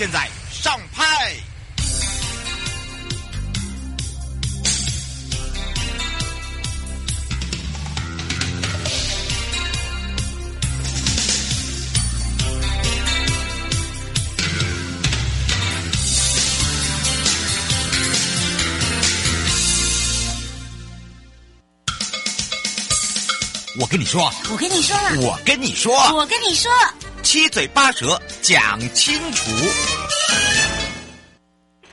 现在上拍。我跟你说，我跟你说了，我跟你说，我跟你说。七嘴八舌讲清楚。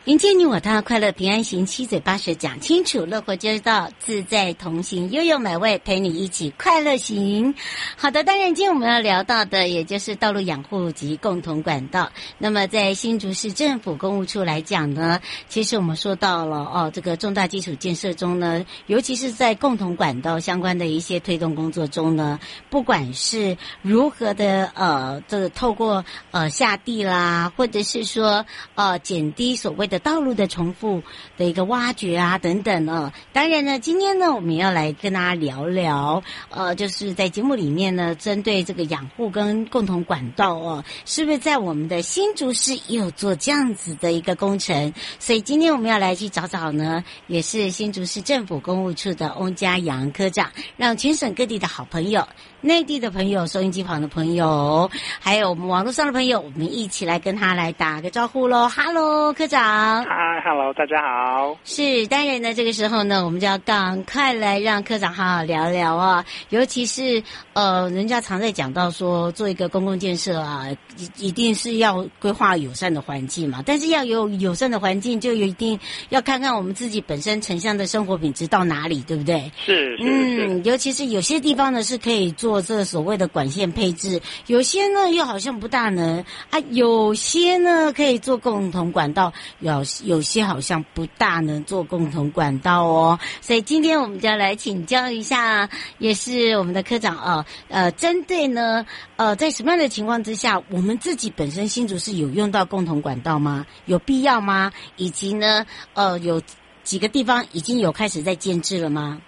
迎接你我他，快乐平安行，七嘴八舌讲清楚，乐活街道自在同行，悠悠美味陪你一起快乐行。好的，当然今天我们要聊到的，也就是道路养护及共同管道。那么在新竹市政府公务处来讲呢，其实我们说到了哦，这个重大基础建设中呢，尤其是在共同管道相关的一些推动工作中呢，不管是如何的呃，这个透过呃下地啦，或者是说呃减低所谓的道路的重复的一个挖掘啊，等等哦。当然呢，今天呢，我们要来跟大家聊聊，呃，就是在节目里面呢，针对这个养护跟共同管道哦，是不是在我们的新竹市也有做这样子的一个工程？所以今天我们要来去找找呢，也是新竹市政府公务处的翁家阳科长，让全省各地的好朋友。内地的朋友、收音机旁的朋友，还有我们网络上的朋友，我们一起来跟他来打个招呼喽！Hello，科长。嗨，Hello，大家好。是，当然呢，这个时候呢，我们就要赶快来让科长好好聊聊啊。尤其是呃，人家常在讲到说，做一个公共建设啊，一一定是要规划友善的环境嘛。但是要有友善的环境，就一定要看看我们自己本身城乡的生活品质到哪里，对不对？是，是，嗯，尤其是有些地方呢是可以做。做这所谓的管线配置，有些呢又好像不大能啊，有些呢可以做共同管道，有有些好像不大能做共同管道哦。所以今天我们就要来请教一下，也是我们的科长啊，呃，针对呢，呃，在什么样的情况之下，我们自己本身新竹是有用到共同管道吗？有必要吗？以及呢，呃，有几个地方已经有开始在建制了吗？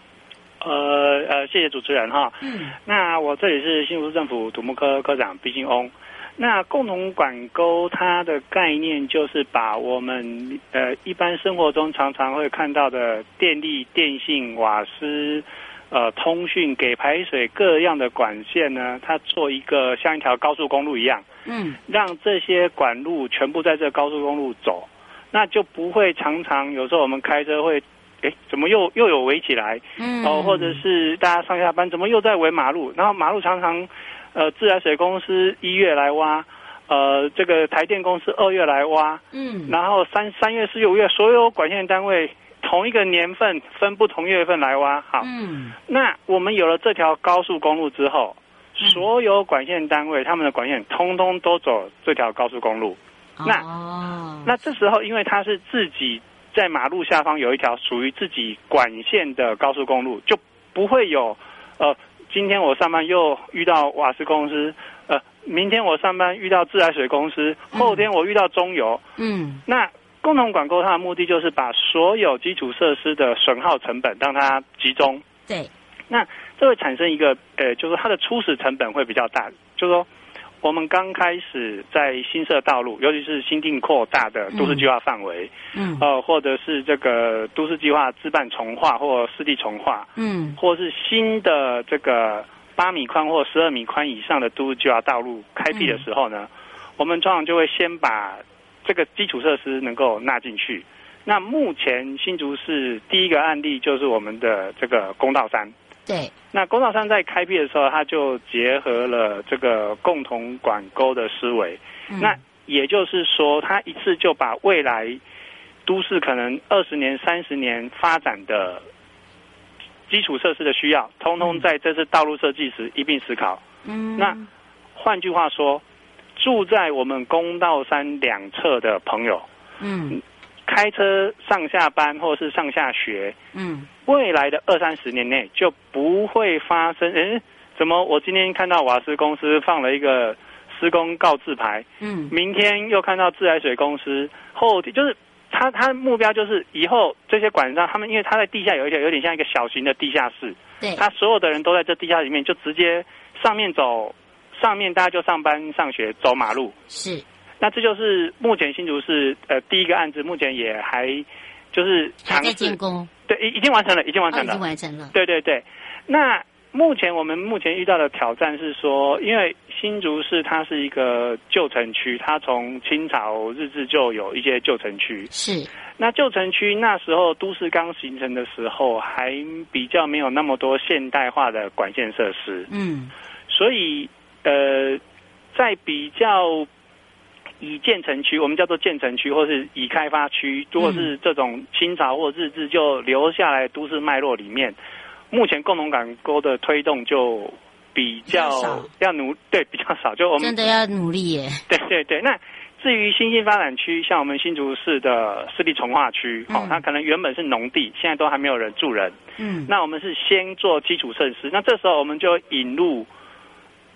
呃呃，谢谢主持人哈。嗯。那我这里是新竹市政府土木科科长毕金翁。那共同管沟它的概念就是把我们呃一般生活中常常会看到的电力、电信、瓦斯、呃通讯、给排水各样的管线呢，它做一个像一条高速公路一样。嗯。让这些管路全部在这高速公路走，那就不会常常有时候我们开车会。哎，怎么又又有围起来？嗯，哦，或者是大家上下班，怎么又在围马路？然后马路常常，呃，自来水公司一月来挖，呃，这个台电公司二月来挖，嗯，然后三三月四月五月，所有管线单位同一个年份分不同月份来挖，好，嗯，那我们有了这条高速公路之后，所有管线单位他们的管线通通都走这条高速公路，那哦，那这时候因为它是自己。在马路下方有一条属于自己管线的高速公路，就不会有，呃，今天我上班又遇到瓦斯公司，呃，明天我上班遇到自来水公司，后天我遇到中油，嗯，那共同管购它的目的就是把所有基础设施的损耗成本让它集中，对，那这会产生一个，呃，就是它的初始成本会比较大，就是说。我们刚开始在新设道路，尤其是新定扩大的都市计划范围，嗯，呃，或者是这个都市计划自办重划或湿地重划，嗯，或是新的这个八米宽或十二米宽以上的都市计划道路开辟的时候呢，嗯，我们通常就会先把这个基础设施能够纳进去。那目前新竹市第一个案例就是我们的这个公道三。对。那公道山在开辟的时候，它就结合了这个共同管沟的思维。嗯、那也就是说，它一次就把未来都市可能二十年、三十年发展的基础设施的需要，通通在这次道路设计时一并思考。嗯。那换句话说，住在我们公道山两侧的朋友，嗯。开车上下班或是上下学，嗯，未来的二三十年内就不会发生。诶，怎么我今天看到瓦斯公司放了一个施工告示牌，嗯，明天又看到自来水公司，后天就是他他的目标就是以后这些管道他们，因为他在地下有一点有点像一个小型的地下室，对，他所有的人都在这地下里面，就直接上面走，上面大家就上班上学走马路，是。那这就是目前新竹市呃第一个案子，目前也还就是还在进攻，对，已已经完成了，已经完成了，哦、已经完成了。对对对。那目前我们目前遇到的挑战是说，因为新竹市它是一个旧城区，它从清朝日治就有一些旧城区。是。那旧城区那时候都市刚形成的时候，还比较没有那么多现代化的管线设施。嗯。所以呃，在比较。已建成区，我们叫做建成区，或是已开发区，如果是这种清朝或日治就留下来都市脉络里面，目前共同管沟的推动就比较要努，对，比较少，就我们真的要努力耶。对对对，那至于新兴发展区，像我们新竹市的市立重化区，哦，它可能原本是农地，现在都还没有人住人。嗯，那我们是先做基础设施，那这时候我们就引入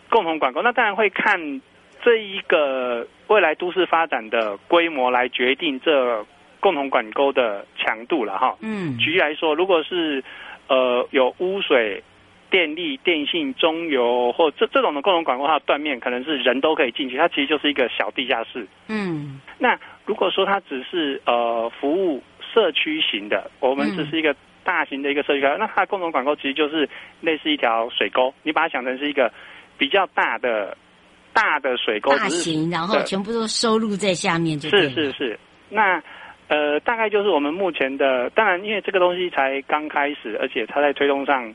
共同管沟，那当然会看。这一个未来都市发展的规模来决定这共同管沟的强度了哈。嗯，举例来说，如果是呃有污水、电力、电信、中油或这这种的共同管沟，它的断面可能是人都可以进去，它其实就是一个小地下室。嗯，那如果说它只是呃服务社区型的，我们只是一个大型的一个社区，那它的共同管沟其实就是类似一条水沟，你把它想成是一个比较大的。大的水沟，大型，然后全部都收录在下面就对，是是是。那呃，大概就是我们目前的，当然，因为这个东西才刚开始，而且它在推动上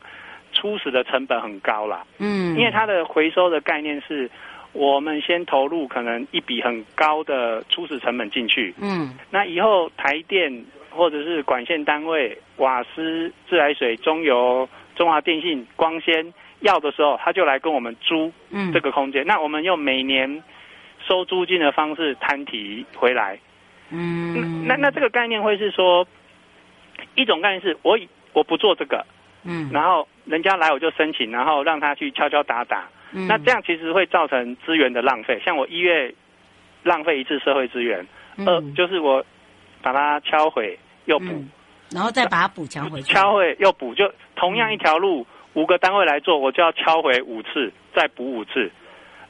初始的成本很高啦。嗯，因为它的回收的概念是，我们先投入可能一笔很高的初始成本进去。嗯，那以后台电或者是管线单位、瓦斯、自来水、中油、中华电信、光纤。要的时候，他就来跟我们租这个空间。嗯、那我们用每年收租金的方式摊提回来。嗯，那那这个概念会是说，一种概念是我我不做这个，嗯，然后人家来我就申请，然后让他去敲敲打打。嗯、那这样其实会造成资源的浪费。像我一月浪费一次社会资源，二、嗯、就是我把它敲毁又补、嗯，然后再把它补强回去。敲毁又补，就同样一条路。嗯五个单位来做，我就要敲回五次，再补五次。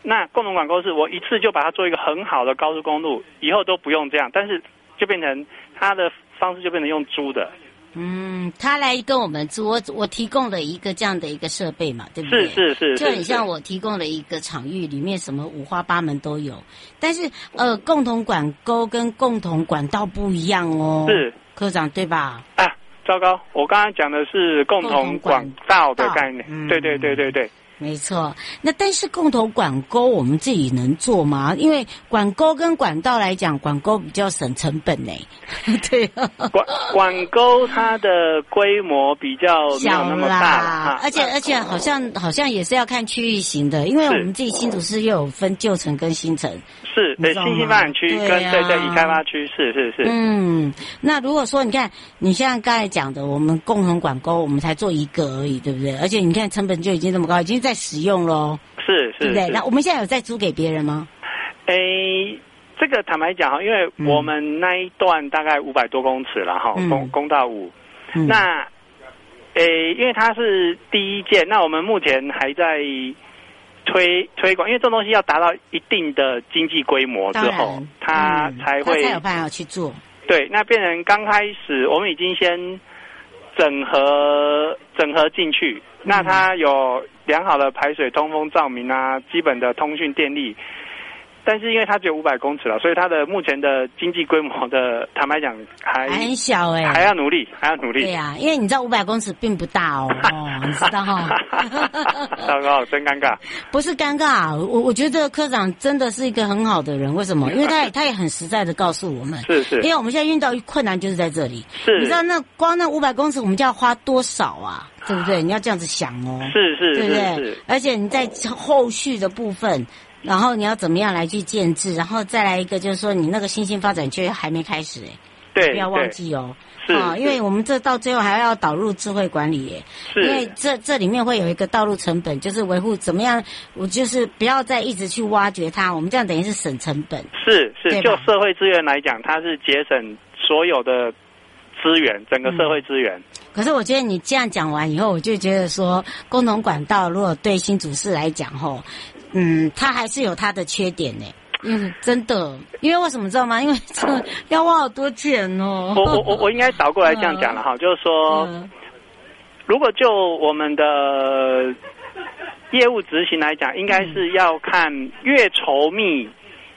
那共同管沟是我一次就把它做一个很好的高速公路，以后都不用这样，但是就变成它的方式就变成用租的。嗯，他来跟我们租，我我提供了一个这样的一个设备嘛，对不对？是是是，就很像我提供了一个场域，里面什么五花八门都有。但是呃，共同管沟跟共同管道不一样哦。是科长对吧？啊。糟糕，我刚刚讲的是共同管道的概念。嗯、对对对对对，没错。那但是共同管沟我们自己能做吗？因为管沟跟管道来讲，管沟比较省成本呢。对、啊，管管沟它的规模比较没有那么大小啦，而且而且好像好像也是要看区域型的，因为我们自己新竹市又有分旧城跟新城。是，对，新兴发展区跟对、啊、对，对已开发区是是是。嗯，那如果说你看，你像刚才讲的，我们共同管沟，我们才做一个而已，对不对？而且你看成本就已经这么高，已经在使用喽。是是，对不对？那我们现在有在租给别人吗？诶，这个坦白讲哈，因为我们那一段大概五百多公尺了哈，公、嗯、公道五。嗯、那诶，因为它是第一件，那我们目前还在。推推广，因为这东西要达到一定的经济规模之后，它才会、嗯、才有办法去做。对，那变成刚开始，我们已经先整合整合进去，嗯、那它有良好的排水、通风、照明啊，基本的通讯、电力。但是因为它只有五百公尺了，所以它的目前的经济规模的，坦白讲还还很小哎、欸，还要努力，还要努力。对呀、啊，因为你知道五百公尺并不大哦，哦，你知道哈、哦。糟糕，真尴尬。不是尴尬，我我觉得这个科长真的是一个很好的人，为什么？因为他也他也很实在的告诉我们，是是，因为我们现在遇到困难就是在这里，是，你知道那光那五百公尺我们就要花多少啊？对不对？你要这样子想哦，是是，对不对？是是，而且你在后续的部分。然后你要怎么样来去建制？然后再来一个，就是说你那个新兴发展区还没开始哎，对，不要忘记哦。是啊，因为我们这到最后还要导入智慧管理耶，是，因为这这里面会有一个道路成本，就是维护怎么样，我就是不要再一直去挖掘它，我们这样等于是省成本。是是，就社会资源来讲，它是节省所有的资源，整个社会资源。嗯。可是我觉得你这样讲完以后，我就觉得说，共同管道如果对新竹市来讲，吼。嗯，它还是有它的缺点呢。嗯，真的，因为为什么知道吗？因为这要花好多钱哦。我我我我应该倒过来这样讲了哈，嗯、就是说，嗯、如果就我们的业务执行来讲，应该是要看越稠密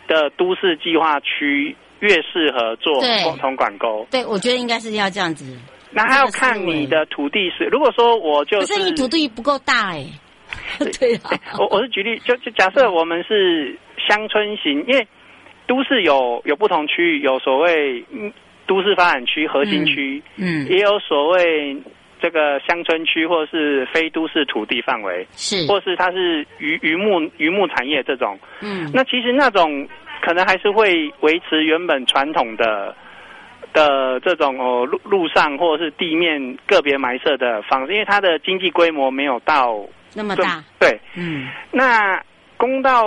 的都市计划区越适合做共同管沟。对，我觉得应该是要这样子。那还要看你的土地是，如果说我就是，可是你土地不够大哎。对啊，我我是举例，就就假设我们是乡村型，因为都市有有不同区域，有所谓都市发展区、核心区，嗯，嗯。也有所谓这个乡村区或者是非都市土地范围，是，或是它是渔渔牧渔牧产业这种，嗯，那其实那种可能还是会维持原本传统的的这种哦路路上或者是地面个别埋设的房子，因为它的经济规模没有到。那么大，对，嗯，那公道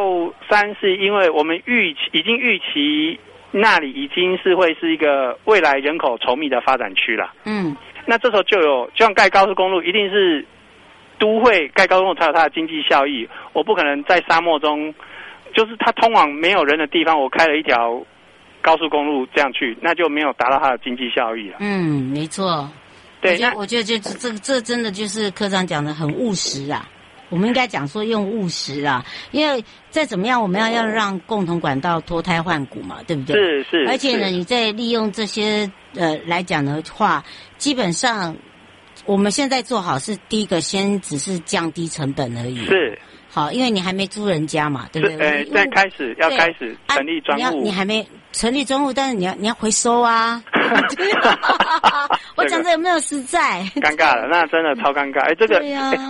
三是因为我们预期已经预期那里已经是会是一个未来人口稠密的发展区了，嗯，那这时候就有就像盖高速公路，一定是都会盖高速公路才有它的经济效益，我不可能在沙漠中，就是它通往没有人的地方，我开了一条高速公路这样去，那就没有达到它的经济效益了，嗯，没错，对，那我觉得这这这真的就是科长讲的很务实啊。我们应该讲说用务实啊，因为再怎么样，我们要要让共同管道脱胎换骨嘛，对不对？是是。而且呢，你在利用这些呃来讲的话，基本上我们现在做好是第一个，先只是降低成本而已。是。好，因为你还没租人家嘛，对不对？呃，在开始要开始成立专户，啊，你还没成立专户，但是你要你要回收啊。我讲的有没有实在？尴尬了，那真的超尴尬。哎，这个，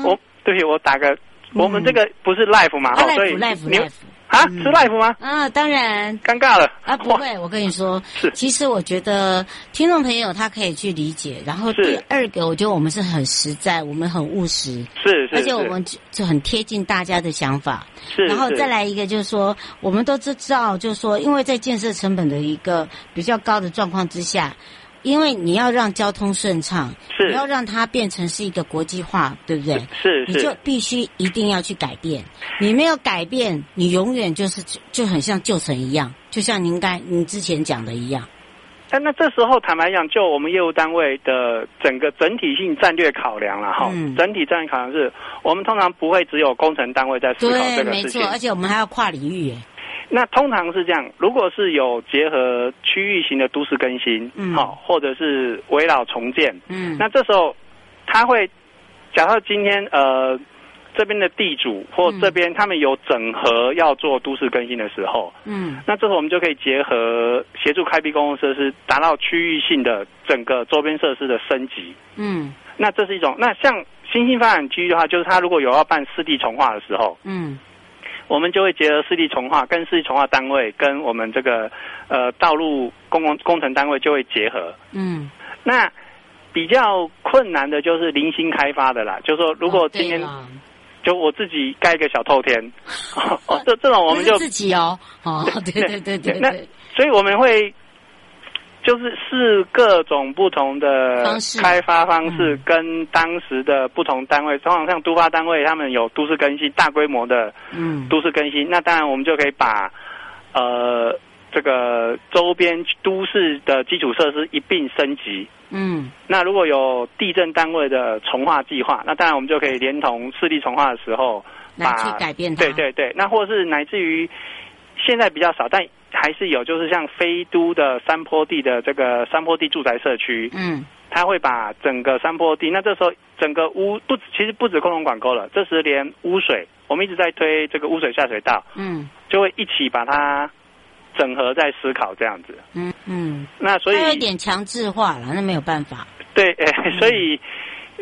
我。对不起，我打个，我们这个不是 live 嘛，嗯、所以 live live 啊，是 live 吗？啊，当然，尴尬了。啊，不会，我跟你说，是，其实我觉得听众朋友他可以去理解，然后第二个，我觉得我们是很实在，我们很务实，是，是，而且我们就很贴近大家的想法，是，然后再来一个就是说，我们都知道，就是说，因为在建设成本的一个比较高的状况之下。因为你要让交通顺畅，是你要让它变成是一个国际化，对不对？是，是你就必须一定要去改变。你没有改变，你永远就是就很像旧城一样，就像您刚您之前讲的一样。但那这时候坦白讲，就我们业务单位的整个整体性战略考量了哈。嗯。整体战略考量是我们通常不会只有工程单位在思考这个事情。没错，而且我们还要跨领域耶。那通常是这样，如果是有结合区域型的都市更新，嗯，好，或者是围绕重建，嗯，那这时候他会，假设今天呃这边的地主或这边他们有整合要做都市更新的时候，嗯，那这时候我们就可以结合协助开辟公共设施，达到区域性的整个周边设施的升级，嗯，那这是一种。那像新兴发展区域的话，就是他如果有要办湿地重划的时候，嗯。我们就会结合湿地重化，跟湿地重化单位跟我们这个呃道路公共工程单位就会结合。嗯，那比较困难的就是零星开发的啦，就是说如果今天就我自己盖一个小透天，哦，这这种我们就自己哦，哦，对对对对对，那所以我们会。就是是各种不同的开发方式，跟当时的不同单位，通常像都发单位，他们有都市更新大规模的，嗯，都市更新。那当然我们就可以把，呃，这个周边都市的基础设施一并升级。嗯，那如果有地震单位的重化计划，那当然我们就可以连同市地重化的时候，把去改变它。对对对，那或是乃至于。现在比较少，但还是有，就是像飞都的山坡地的这个山坡地住宅社区，嗯，他会把整个山坡地，那这时候整个污不其实不止共同管沟了，这时连污水，我们一直在推这个污水下水道，嗯，就会一起把它整合在思考这样子，嗯嗯，那所以有点强制化了，那没有办法，对，哎，所以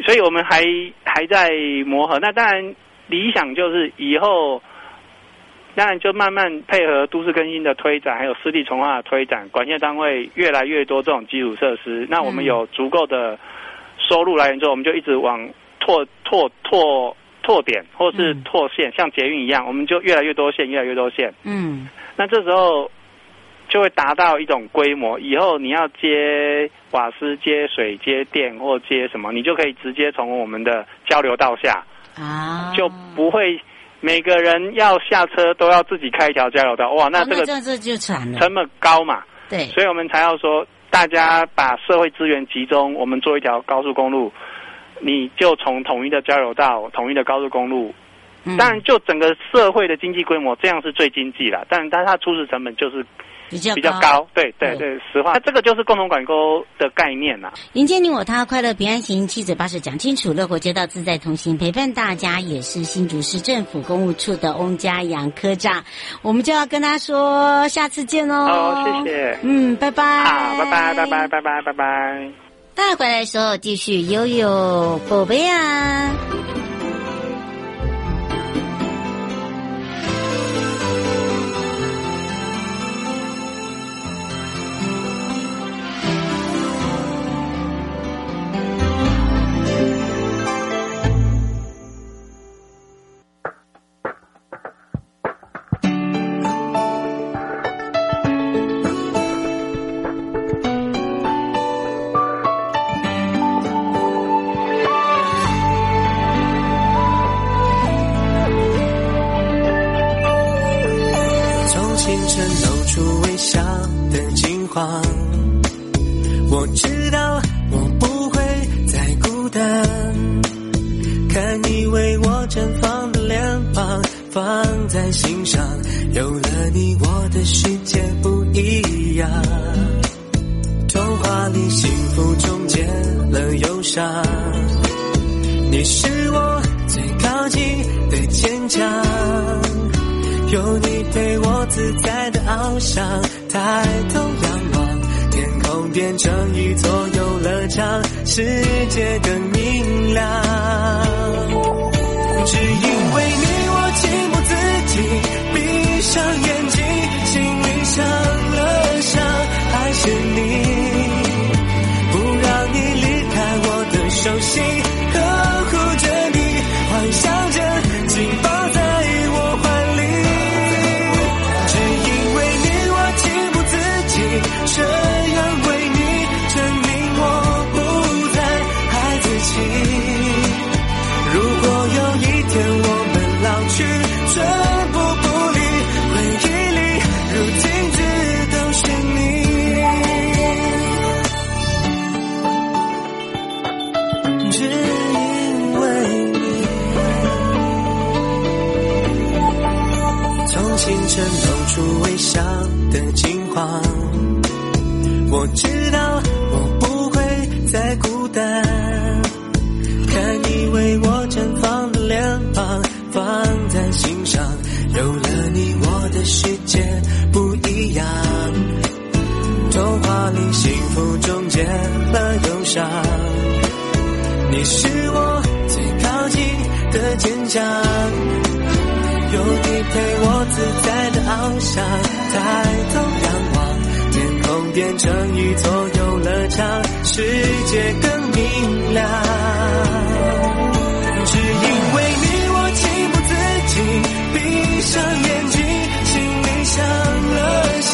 所以我们还还在磨合，那当然理想就是以后。当然，就慢慢配合都市更新的推展，还有湿地重化的推展，管线单位越来越多这种基础设施，那我们有足够的收入来源之后，我们就一直往拓拓拓拓点，或是拓线，嗯、像捷运一样，我们就越来越多线，越来越多线。嗯，那这时候就会达到一种规模，以后你要接瓦斯、接水、接电或接什么，你就可以直接从我们的交流道下啊，就不会。每个人要下车都要自己开一条交流道，哇，那这个这就惨了，成本高嘛。对，所以我们才要说，大家把社会资源集中，我们做一条高速公路，你就从统一的交流道、统一的高速公路，当然就整个社会的经济规模，这样是最经济了。但但它初始成本就是。比较比较高，对对对，实话，那这个就是共同管沟的概念呐、啊。迎接你我他，快乐平安行，七嘴八舌讲清楚，乐活街道自在同行，陪伴大家也是新竹市政府公务处的翁家阳科长，我们就要跟他说下次见喽。好，谢谢。嗯，拜拜。好，拜拜，拜拜，拜拜，拜拜。大家回来的时候继续悠悠宝贝啊。你幸福中结了忧伤。你是我最靠近的坚强，有你陪我自在的翱翔，抬头仰望，天空变成一座游乐场，世界更明亮。只因为你，我情不自禁闭上眼睛。say 陪我自在的翱翔，抬头仰望天空变成一座游乐场，世界更明亮，只因为你，我情不自禁闭上眼睛，心里想了想，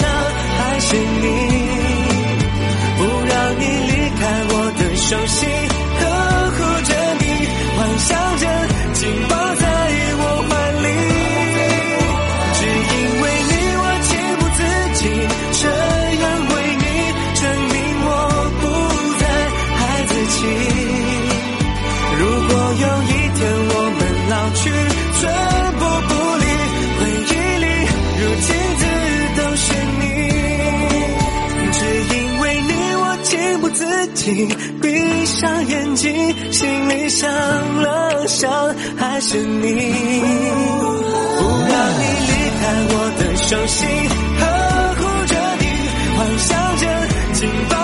还是你不让你离开我的手心。自己，闭上眼睛，心里想了想，还是你。不让你离开我的手心，呵护着你，幻想着紧抱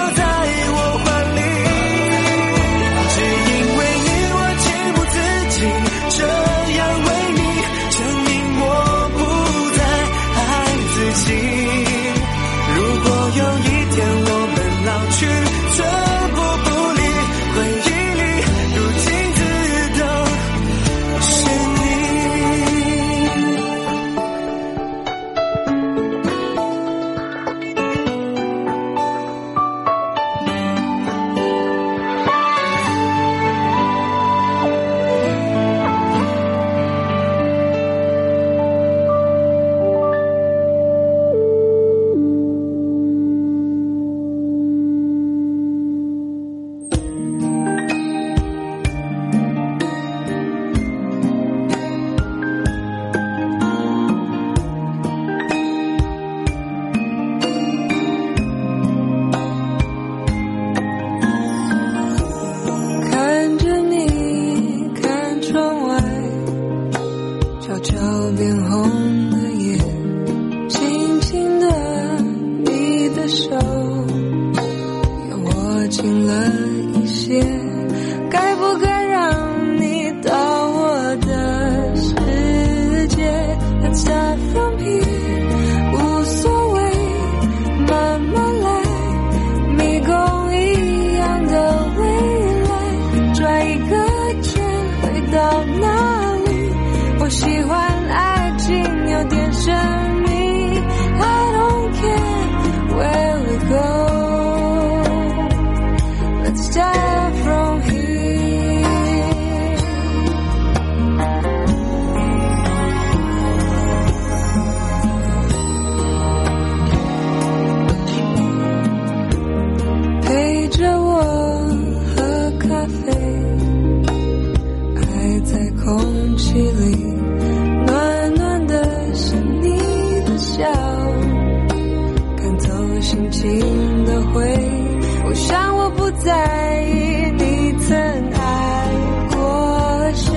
心情的回忆。我想我不在意你曾爱过谁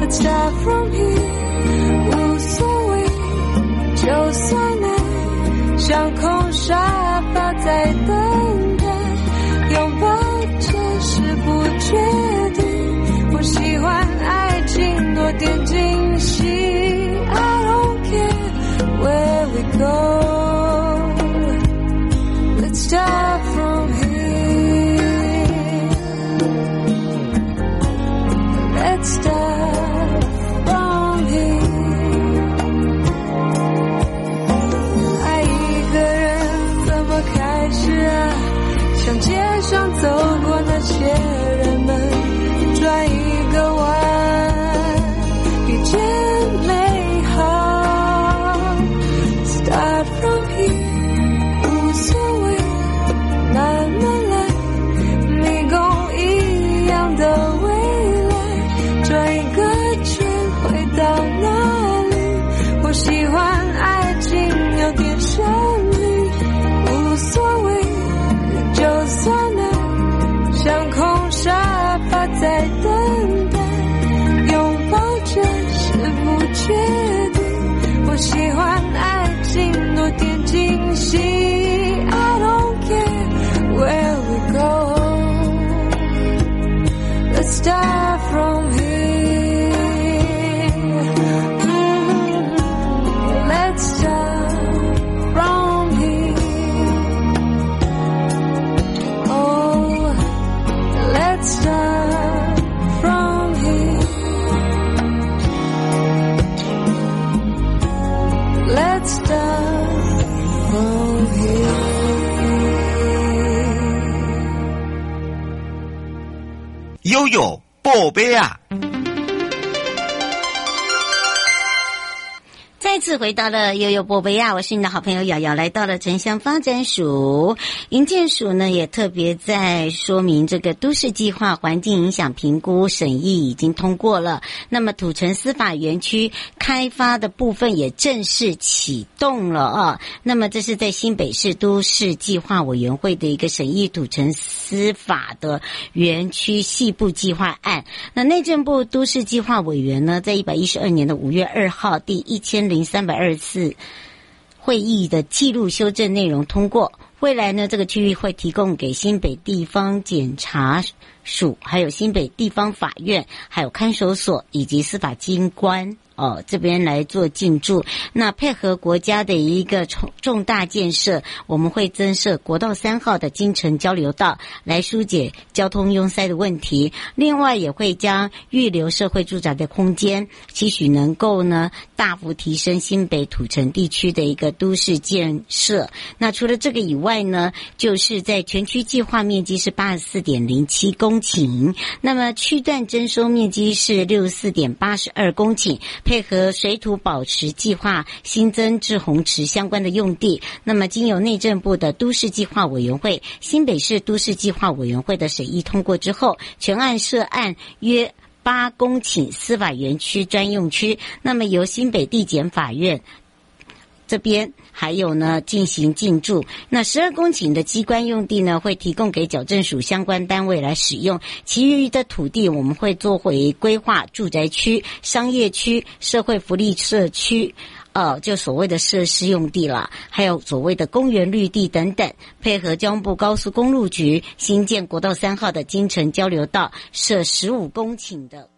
，But far from me，无所谓。就算爱像空沙发在等。悠回到了悠悠波贝亚，我是你的好朋友瑶瑶，来到了城乡发展署营建署呢，也特别在说明这个都市计划环境影响评估审议已经通过了，那么土城司法园区开发的部分也正式启动了啊。那么这是在新北市都市计划委员会的一个审议土城司法的园区细部计划案。那内政部都市计划委员呢，在一百一十二年的五月二号第一千零三百二次会议的记录修正内容通过。未来呢，这个区域会提供给新北地方检察署、还有新北地方法院、还有看守所以及司法机关。哦，这边来做进驻，那配合国家的一个重重大建设，我们会增设国道三号的金城交流道，来疏解交通拥塞的问题。另外，也会将预留社会住宅的空间，期许能够呢大幅提升新北土城地区的一个都市建设。那除了这个以外呢，就是在全区计划面积是八十四点零七公公顷，那么区段征收面积是六十四点八十二公顷。配合水土保持计划新增至洪池相关的用地，那么经由内政部的都市计划委员会、新北市都市计划委员会的审议通过之后，全案涉案约八公顷司法园区专用区，那么由新北地检法院。这边还有呢，进行进驻。那十二公顷的机关用地呢，会提供给矫正署相关单位来使用。其余的土地，我们会做回规划住宅区、商业区、社会福利社区，呃，就所谓的设施用地了，还有所谓的公园绿地等等。配合交通部高速公路局新建国道三号的金城交流道，设十五公顷的。